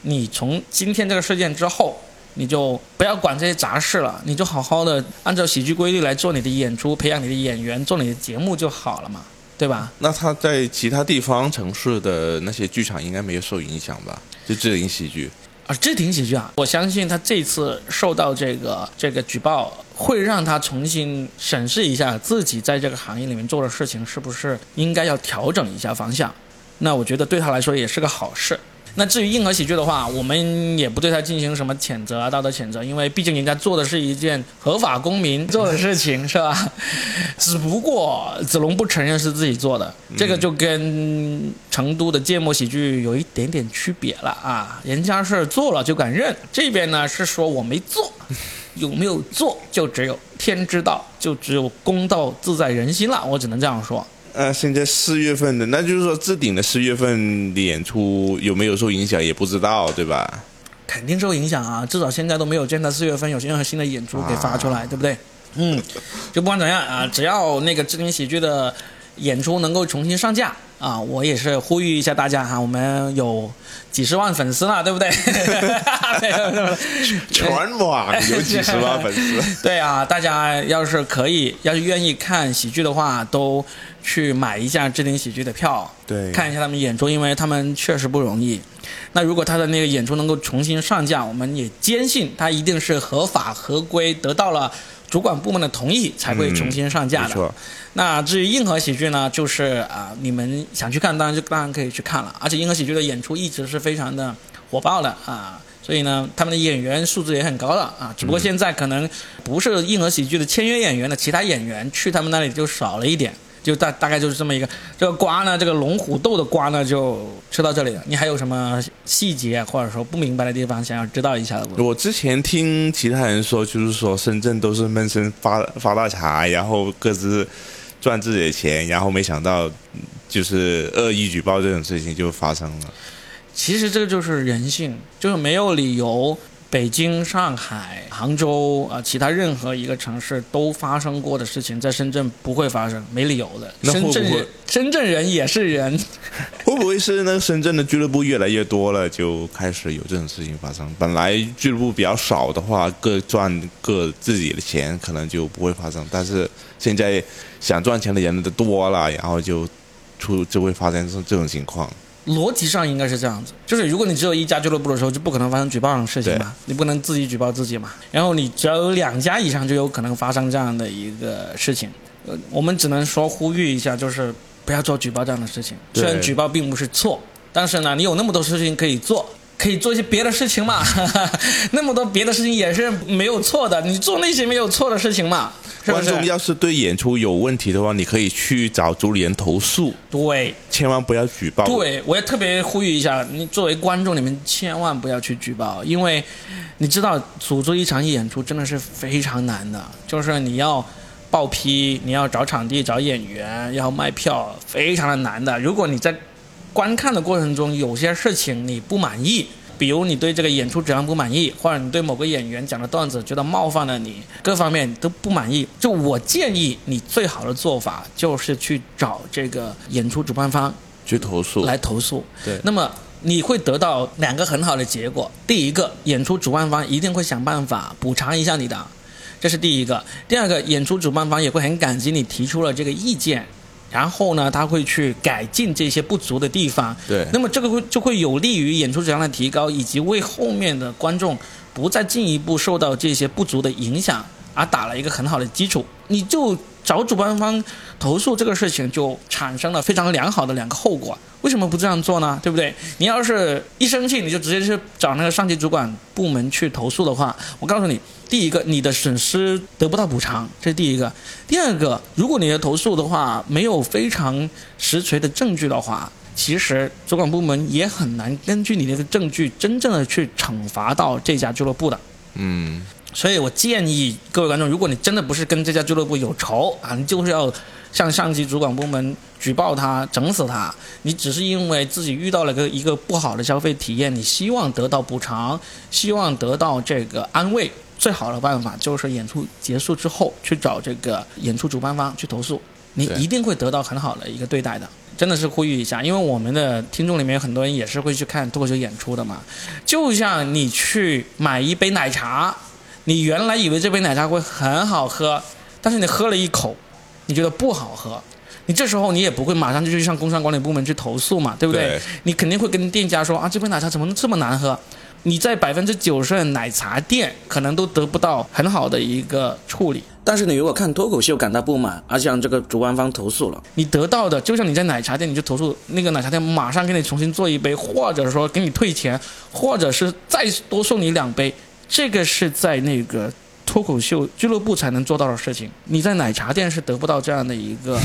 你从今天这个事件之后，你就不要管这些杂事了，你就好好的按照喜剧规律来做你的演出，培养你的演员，做你的节目就好了嘛，对吧？那他在其他地方城市的那些剧场应该没有受影响吧？就置顶喜剧。啊，这挺喜剧啊，我相信他这次受到这个这个举报，会让他重新审视一下自己在这个行业里面做的事情是不是应该要调整一下方向。那我觉得对他来说也是个好事。那至于硬核喜剧的话，我们也不对他进行什么谴责啊，道德谴责，因为毕竟人家做的是一件合法公民做的事情，是吧？只不过子龙不承认是自己做的，这个就跟成都的芥末喜剧有一点点区别了啊。人家是做了就敢认，这边呢是说我没做，有没有做就只有天知道，就只有公道自在人心了。我只能这样说。呃，现在四月份的，那就是说置顶的四月份的演出有没有受影响也不知道，对吧？肯定受影响啊！至少现在都没有见他四月份有任何新的演出给发出来，对不对？嗯，就不管怎样啊，只要那个置顶喜剧的演出能够重新上架啊，我也是呼吁一下大家哈，我们有几十万粉丝了，对不对？全网有几十万粉丝，对啊，大家要是可以，要是愿意看喜剧的话，都去买一下置顶喜剧的票，对看一下他们演出，因为他们确实不容易。那如果他的那个演出能够重新上架，我们也坚信他一定是合法合规，得到了主管部门的同意才会重新上架的。那至于硬核喜剧呢，就是啊、你们想去看，当然就当然可以去看了。而且硬核喜剧的演出一直是非常的火爆的啊，所以呢，他们的演员素质也很高了啊。只不过现在可能不是硬核喜剧的签约演员的其他演员去他们那里就少了一点。就大大概就是这么一个这个瓜呢，这个龙虎斗的瓜呢，就吃到这里了。你还有什么细节或者说不明白的地方想要知道一下的不？我之前听其他人说，就是说深圳都是闷声发发大财，然后各自赚自己的钱，然后没想到嗯就是恶意举报这种事情就发生了。其实这个就是人性，就是没有理由。北京、上海、杭州啊、其他任何一个城市都发生过的事情，在深圳不会发生，没理由的。深圳人，深圳人也是人，会不会是那个深圳的俱乐部越来越多了，就开始有这种事情发生？本来俱乐部比较少的话，各赚各自己的钱，可能就不会发生。但是现在想赚钱的人都多了，然后就出就会发生这这种情况。逻辑上应该是这样子，就是如果你只有一家俱乐部的时候，就不可能发生举报这种事情嘛，你不能自己举报自己嘛。然后你只要有两家以上，就有可能发生这样的一个事情。呃，我们只能说呼吁一下，就是不要做举报这样的事情。虽然举报并不是错，但是呢，你有那么多事情可以做，可以做一些别的事情嘛，那么多别的事情也是没有错的，你做那些没有错的事情嘛。观众要是对演出有问题的话，你可以去找主理人投诉。对，千万不要举报。对，我也特别呼吁一下，你作为观众，你们千万不要去举报，因为你知道组织一场演出真的是非常难的，就是你要报批，你要找场地、找演员，要卖票，非常的难的。如果你在观看的过程中有些事情你不满意。比如你对这个演出质量不满意，或者你对某个演员讲的段子觉得冒犯了你，各方面都不满意，就我建议你最好的做法就是去找这个演出主办方去投诉，来投诉。对，那么你会得到两个很好的结果。第一个，演出主办方一定会想办法补偿一下你的，这是第一个。第二个，演出主办方也会很感激你提出了这个意见。然后呢，他会去改进这些不足的地方。对，那么这个会就会有利于演出质量的提高，以及为后面的观众不再进一步受到这些不足的影响而打了一个很好的基础。你就找主办方投诉这个事情，就产生了非常良好的两个后果。为什么不这样做呢？对不对？你要是一生气，你就直接去找那个上级主管部门去投诉的话，我告诉你。第一个，你的损失得不到补偿，这是第一个。第二个，如果你的投诉的话没有非常实锤的证据的话，其实主管部门也很难根据你那个证据真正的去惩罚到这家俱乐部的。嗯，所以我建议各位观众，如果你真的不是跟这家俱乐部有仇啊，你就是要向上级主管部门举报他，整死他。你只是因为自己遇到了个一个不好的消费体验，你希望得到补偿，希望得到这个安慰。最好的办法就是演出结束之后去找这个演出主办方去投诉，你一定会得到很好的一个对待的。真的是呼吁一下，因为我们的听众里面有很多人也是会去看脱口秀演出的嘛。就像你去买一杯奶茶，你原来以为这杯奶茶会很好喝，但是你喝了一口，你觉得不好喝，你这时候你也不会马上就去向工商管理部门去投诉嘛，对不对？你肯定会跟店家说啊，这杯奶茶怎么这么难喝？你在百分之九十的奶茶店可能都得不到很好的一个处理，但是你如果看脱口秀感到不满，而向这个主办方投诉了，你得到的就像你在奶茶店，你就投诉那个奶茶店马上给你重新做一杯，或者说给你退钱，或者是再多送你两杯，这个是在那个脱口秀俱乐部才能做到的事情，你在奶茶店是得不到这样的一个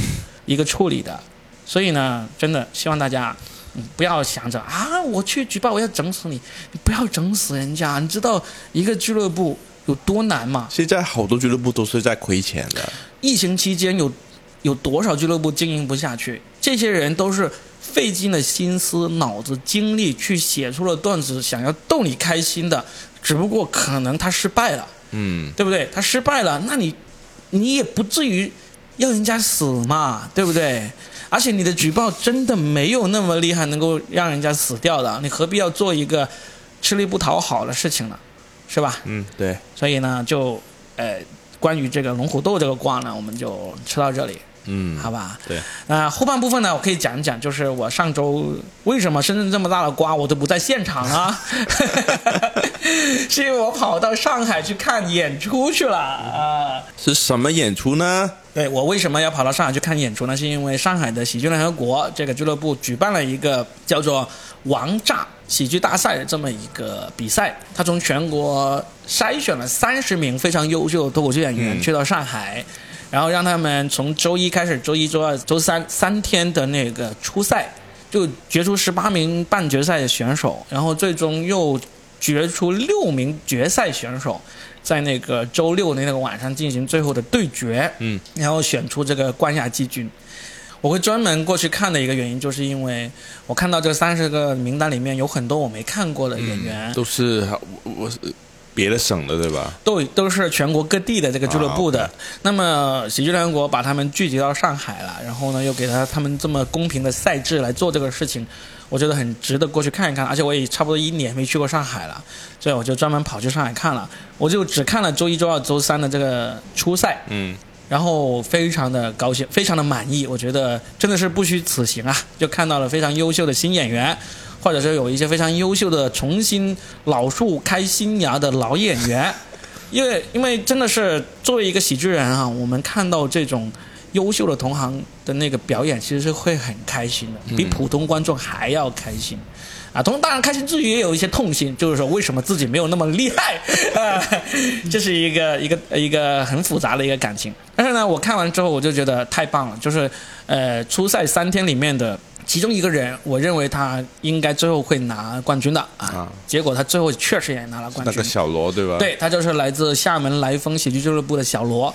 一个处理的，所以呢，真的希望大家。你不要想着啊，我去举报，我要整死你！你不要整死人家，你知道一个俱乐部有多难吗？现在好多俱乐部都是在亏钱的。疫情期间有有多少俱乐部经营不下去？这些人都是费尽了心思、脑子、精力去写出了段子，想要逗你开心的，只不过可能他失败了，嗯，对不对？他失败了，那你你也不至于要人家死嘛，对不对？而且你的举报真的没有那么厉害，能够让人家死掉的，你何必要做一个吃力不讨好的事情呢？是吧？嗯，对。所以呢，就呃，关于这个龙虎斗这个瓜呢，我们就吃到这里。嗯，好吧。对。那后半部分呢，我可以讲一讲，就是我上周为什么深圳这么大的瓜我都不在现场啊？是因为我跑到上海去看演出去了啊。是什么演出呢？对我为什么要跑到上海去看演出呢？是因为上海的喜剧联合国这个俱乐部举办了一个叫做“王炸喜剧大赛”的这么一个比赛。他从全国筛选了三十名非常优秀的脱口秀演员去到上海，然后让他们从周一开始，周一、周二、周三三天的那个初赛，就决出十八名半决赛的选手，然后最终又决出六名决赛选手。在那个周六的那个晚上进行最后的对决，嗯，然后选出这个冠亚季军。我会专门过去看的一个原因，就是因为我看到这三十个名单里面有很多我没看过的演员，都是我我是别的省的对吧？都都是全国各地的这个俱乐部的。啊那么喜剧联合国把他们聚集到上海了，然后呢又给他他们这么公平的赛制来做这个事情。我觉得很值得过去看一看，而且我也差不多一年没去过上海了，所以我就专门跑去上海看了。我就只看了周一、周二、周三的这个初赛，嗯，然后非常的高兴，非常的满意。我觉得真的是不虚此行啊，就看到了非常优秀的新演员，或者是有一些非常优秀的重新老树开新芽的老演员。因为因为真的是作为一个喜剧人啊，我们看到这种优秀的同行的那个表演，其实是会很开心的，比普通观众还要开心。啊，同当然开心之余也有一些痛心，就是说为什么自己没有那么厉害 啊？这是一个一个一个很复杂的一个感情。但是呢，我看完之后我就觉得太棒了，就是呃，初赛三天里面的其中一个人，我认为他应该最后会拿冠军的啊。结果他最后确实也拿了冠军。那个小罗对吧？对他就是来自厦门来风喜剧俱乐部的小罗。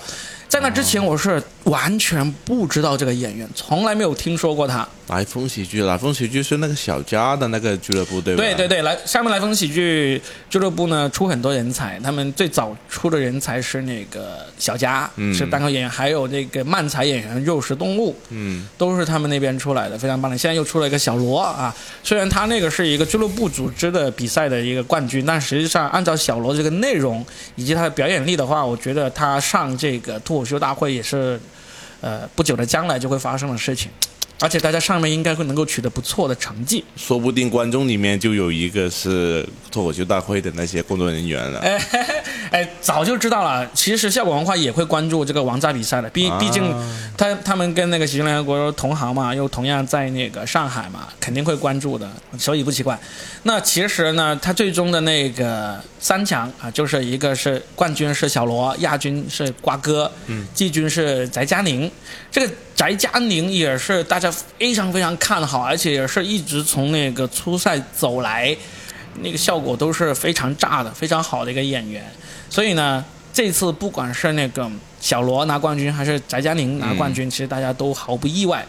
在那之前，我是完全不知道这个演员，从来没有听说过他。来风喜剧，来风喜剧是那个小家的那个俱乐部，对吧？对对对，来厦门来风喜剧俱乐部呢，出很多人才。他们最早出的人才是那个小家，是单口演员，还有那个漫才演员肉食动物，嗯，都是他们那边出来的，非常棒的。现在又出了一个小罗啊，虽然他那个是一个俱乐部组织的比赛的一个冠军，但实际上按照小罗这个内容以及他的表演力的话，我觉得他上这个脱口秀大会也是，呃，不久的将来就会发生的事情。而且大家上面应该会能够取得不错的成绩，说不定观众里面就有一个是脱口秀大会的那些工作人员了。哎，哎，早就知道了。其实效果文化也会关注这个王炸比赛的，毕毕竟他他们跟那个喜剧联合国同行嘛，又同样在那个上海嘛，肯定会关注的，所以不奇怪。那其实呢，他最终的那个三强啊，就是一个是冠军是小罗，亚军是瓜哥，嗯，季军是翟佳宁。这个翟佳宁也是大家非常非常看好，而且也是一直从那个初赛走来，那个效果都是非常炸的，非常好的一个演员。所以呢，这次不管是那个小罗拿冠军，还是翟佳宁拿冠军，其实大家都毫不意外。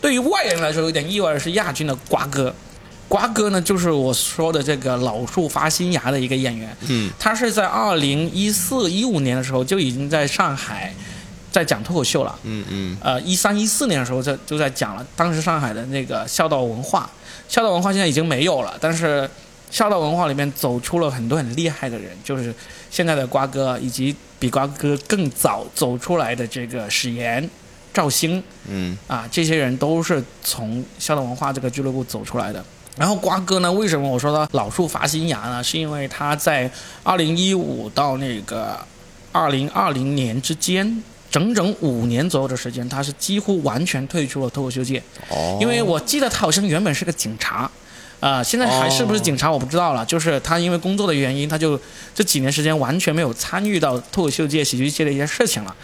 对于外人来说，有点意外的是亚军的瓜哥。瓜哥呢，就是我说的这个老树发新芽的一个演员。嗯，他是在二零一四一五年的时候就已经在上海。在讲脱口秀了，嗯嗯，呃，一三一四年的时候就就在讲了，当时上海的那个孝道文化，孝道文化现在已经没有了，但是孝道文化里面走出了很多很厉害的人，就是现在的瓜哥，以及比瓜哥更早走出来的这个史岩、赵兴，嗯，啊，这些人都是从孝道文化这个俱乐部走出来的。然后瓜哥呢，为什么我说他老树发新芽呢？是因为他在二零一五到那个二零二零年之间。整整五年左右的时间，他是几乎完全退出了脱口秀界。哦，因为我记得他好像原本是个警察，啊，现在还是不是警察我不知道了。就是他因为工作的原因，他就这几年时间完全没有参与到脱口秀界、喜剧界的一些事情了。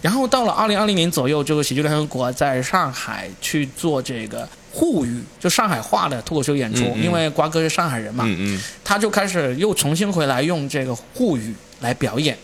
然后到了二零二零年左右，这个喜剧联合国在上海去做这个沪语，就上海话的脱口秀演出。因为瓜哥是上海人嘛，嗯嗯，他就开始又重新回来用这个沪语来表演，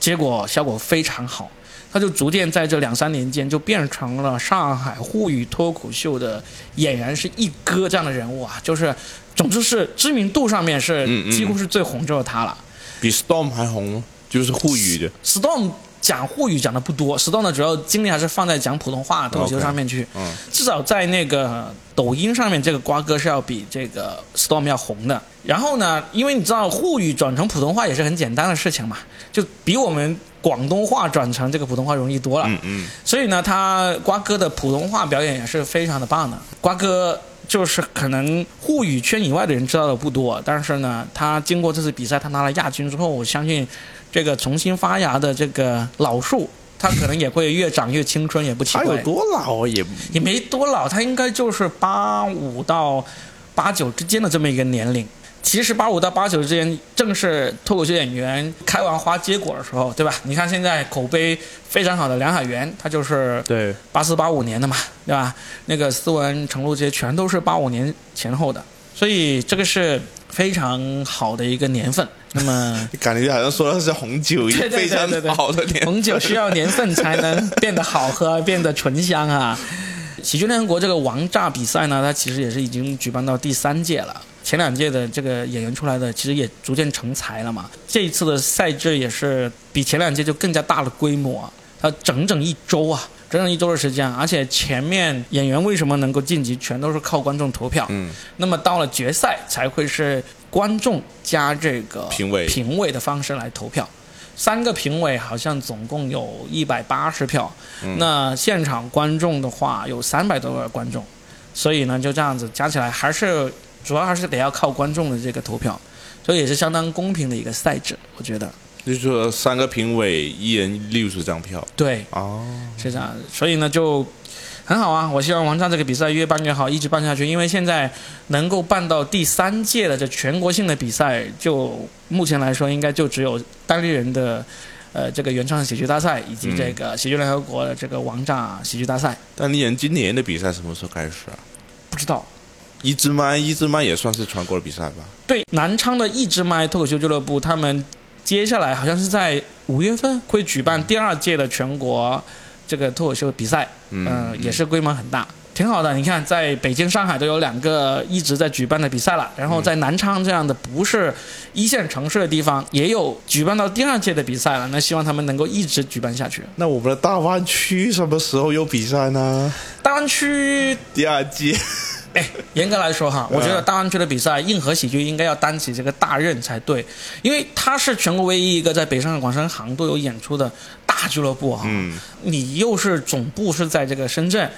结果效果非常好。他就逐渐在这两三年间就变成了上海沪语脱口秀的演员是一哥这样的人物啊，就是总之是知名度上面是几乎是最红就是他了，比 Storm 还红吗？就是沪语的 Storm。讲沪语讲的不多，Storm 的主要精力还是放在讲普通话脱口秀上面去。嗯，至少在那个抖音上面，这个瓜哥是要比这个 Storm 要红的。然后呢，因为你知道沪语转成普通话也是很简单的事情嘛，就比我们广东话转成这个普通话容易多了。嗯嗯。所以呢，他瓜哥的普通话表演也是非常的棒的。瓜哥就是可能沪语圈以外的人知道的不多，但是呢，他经过这次比赛，他拿了亚军之后，我相信。这个重新发芽的这个老树，他可能也会越长越青春，也不奇怪。他有多老啊？也也没多老，他应该就是八五到八九之间的这么一个年龄。其实八五到八九之间，正是脱口秀演员开完花结果的时候，对吧？你看现在口碑非常好的梁海源，他就是对八四八五年的嘛，对吧？那个斯文、程璐这些全都是八五年前后的，所以这个是非常好的一个年份。那么感觉好像说的是红酒一样非常好的年，红酒需要年份才能变得好喝，变得醇香啊。喜剧联合国这个王炸比赛呢，它其实也是已经举办到第三届了。前两届的这个演员出来的，其实也逐渐成才了嘛。这一次的赛制也是比前两届就更加大的规模，它整整一周啊，整整一周的时间，而且前面演员为什么能够晋级，全都是靠观众投票。嗯，那么到了决赛才会是。观众加这个评委评委的方式来投票，三个评委好像总共有一百八十票，那现场观众的话有三百多个观众，所以呢就这样子加起来还是主要还是得要靠观众的这个投票，所以也是相当公平的一个赛制，我觉得。就是说三个评委，一人六十张票。对，哦，是这样。所以呢，就很好啊。我希望王炸这个比赛越办越好，一直办下去。因为现在能够办到第三届的这全国性的比赛，就目前来说，应该就只有单立人的。呃，这个原创喜剧大赛以及这个喜剧联合国的这个王炸喜剧大赛，单立人今年的比赛什么时候开始啊？不知道。一支麦，一支麦也算是全国的比赛吧？对，南昌的一支麦脱口秀俱乐部，他们接下来好像是在五月份会举办第二届的全国这个脱口秀比赛，嗯，也是规模很大。挺好的，你看，在北京、上海都有两个一直在举办的比赛了，然后在南昌这样的不是一线城市的地方，也有举办到第二届的比赛了。那希望他们能够一直举办下去。那我们的大湾区什么时候有比赛呢？大湾区第二届。哎，严格来说哈，我觉得大湾区的比赛，硬核喜剧应该要担起这个大任才对，因为它是全国唯一一个在北上广深杭都有演出的大俱乐部哈。嗯。你又是总部是在这个深圳。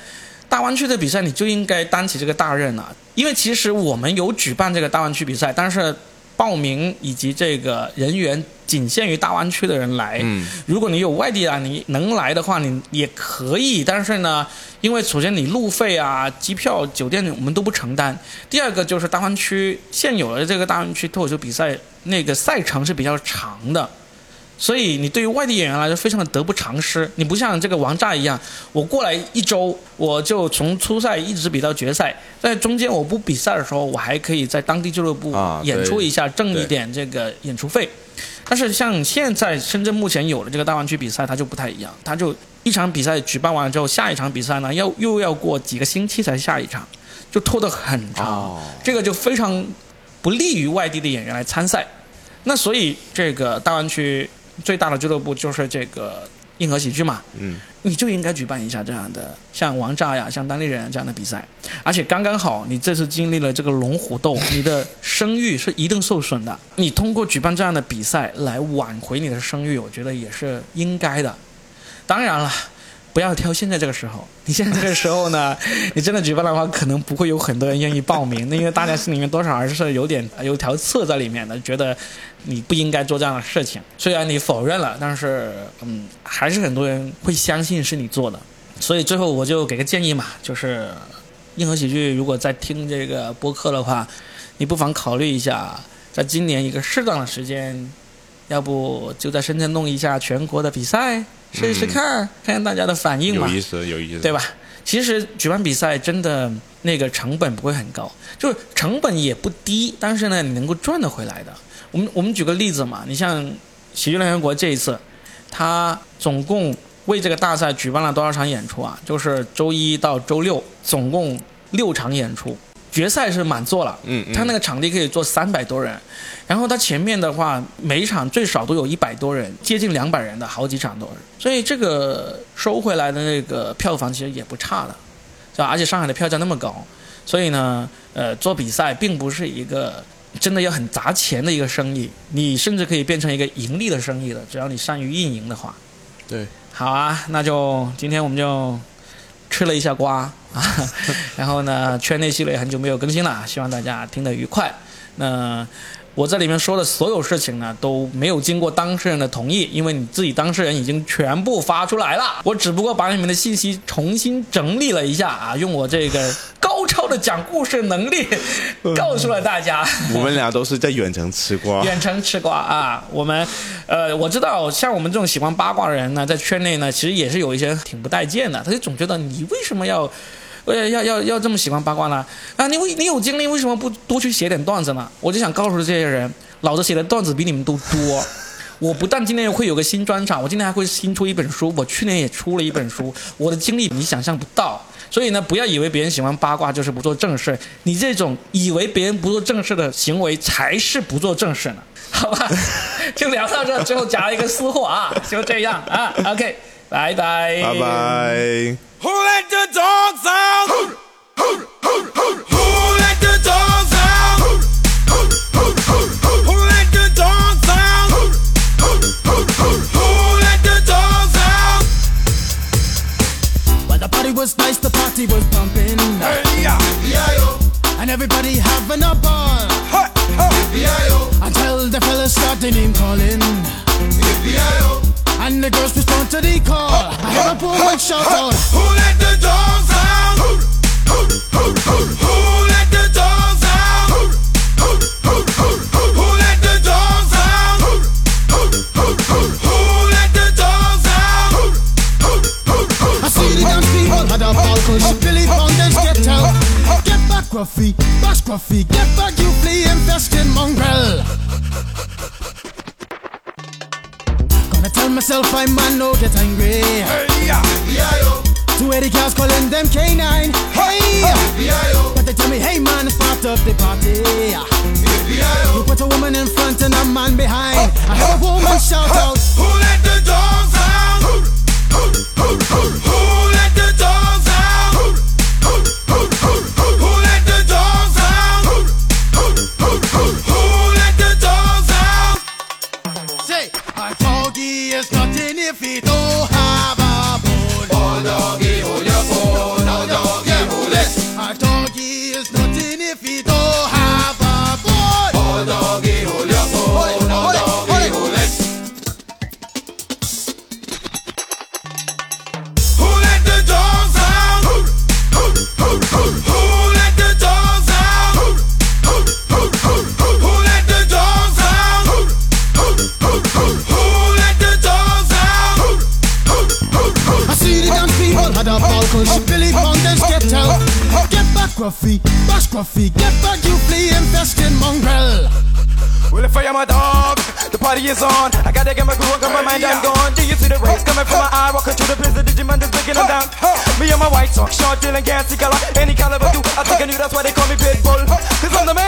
大湾区的比赛你就应该担起这个大任了，因为其实我们有举办这个大湾区比赛，但是报名以及这个人员仅限于大湾区的人来。嗯，如果你有外地啊，你能来的话，你也可以。但是呢，因为首先你路费啊、机票、酒店我们都不承担。第二个就是大湾区现有的这个大湾区脱口秀比赛那个赛程是比较长的。所以你对于外地演员来说非常的得不偿失。你不像这个王炸一样，我过来一周，我就从初赛一直比到决赛，在中间我不比赛的时候，我还可以在当地俱乐部演出一下，挣一点这个演出费。但是像现在深圳目前有了这个大湾区比赛，它就不太一样，它就一场比赛举办完了之后，下一场比赛呢要又要过几个星期才下一场，就拖得很长，这个就非常不利于外地的演员来参赛。那所以这个大湾区。最大的俱乐部就是这个硬核喜剧嘛，嗯，你就应该举办一下这样的像王炸呀、像当地人这样的比赛，而且刚刚好，你这次经历了这个龙虎斗，你的声誉是一定受损的。你通过举办这样的比赛来挽回你的声誉，我觉得也是应该的。当然了。不要挑现在这个时候，你现在这个时候呢，你真的举办的话，可能不会有很多人愿意报名。那因为大家心里面多少还是有点有条刺在里面的，觉得你不应该做这样的事情。虽然你否认了，但是嗯，还是很多人会相信是你做的。所以最后我就给个建议嘛，就是硬核喜剧如果在听这个播客的话，你不妨考虑一下，在今年一个适当的时间，要不就在深圳弄一下全国的比赛。试试看看看大家的反应嘛，有意思，有意思，对吧？其实举办比赛真的那个成本不会很高，就是成本也不低，但是呢，你能够赚得回来的。我们我们举个例子嘛，你像喜剧联合国这一次，他总共为这个大赛举办了多少场演出啊？就是周一到周六总共六场演出。决赛是满座了，嗯，他那个场地可以坐三百多人，然后他前面的话每一场最少都有一百多人，接近两百人的好几场都是，所以这个收回来的那个票房其实也不差的，是吧？而且上海的票价那么高，所以呢，呃，做比赛并不是一个真的要很砸钱的一个生意，你甚至可以变成一个盈利的生意了，只要你善于运营的话。对，好啊，那就今天我们就。吃了一下瓜啊，然后呢，圈内系列很久没有更新了，希望大家听得愉快。那。我这里面说的所有事情呢，都没有经过当事人的同意，因为你自己当事人已经全部发出来了。我只不过把你们的信息重新整理了一下啊，用我这个高超的讲故事能力告诉了大家。我们俩都是在远程吃瓜，远程吃瓜啊。我们，呃，我知道像我们这种喜欢八卦的人呢，在圈内呢，其实也是有一些挺不待见的，他就总觉得你为什么要。呃要要要这么喜欢八卦呢？啊，你为你有精力，为什么不多去写点段子呢？我就想告诉这些人，老子写的段子比你们都多。我不但今年会有个新专场，我今年还会新出一本书。我去年也出了一本书，我的经历你想象不到。所以呢，不要以为别人喜欢八卦就是不做正事，你这种以为别人不做正事的行为才是不做正事呢。好吧，就聊到这，最后夹一个私货啊，就这样啊。OK，拜拜，拜拜。was nice, the party was pumping. Hey, yeah. E-I-O. And everybody having a ball. Hey, hey. The fellas start the name calling. And the girls respond to the call. I have a poor one shout out. traffic. Get back, you flea infested mongrel. Well, if I am a dog, the party is on. I gotta get my groove on, cause my mind I'm gone. Do you see the rays coming from my eye? Walking through the prison, Digimon is breaking them down. Me and my white socks, short, dealing, gassy color, any caliber, do. I think I knew that's why they call me Pitbull. Cause I'm the man.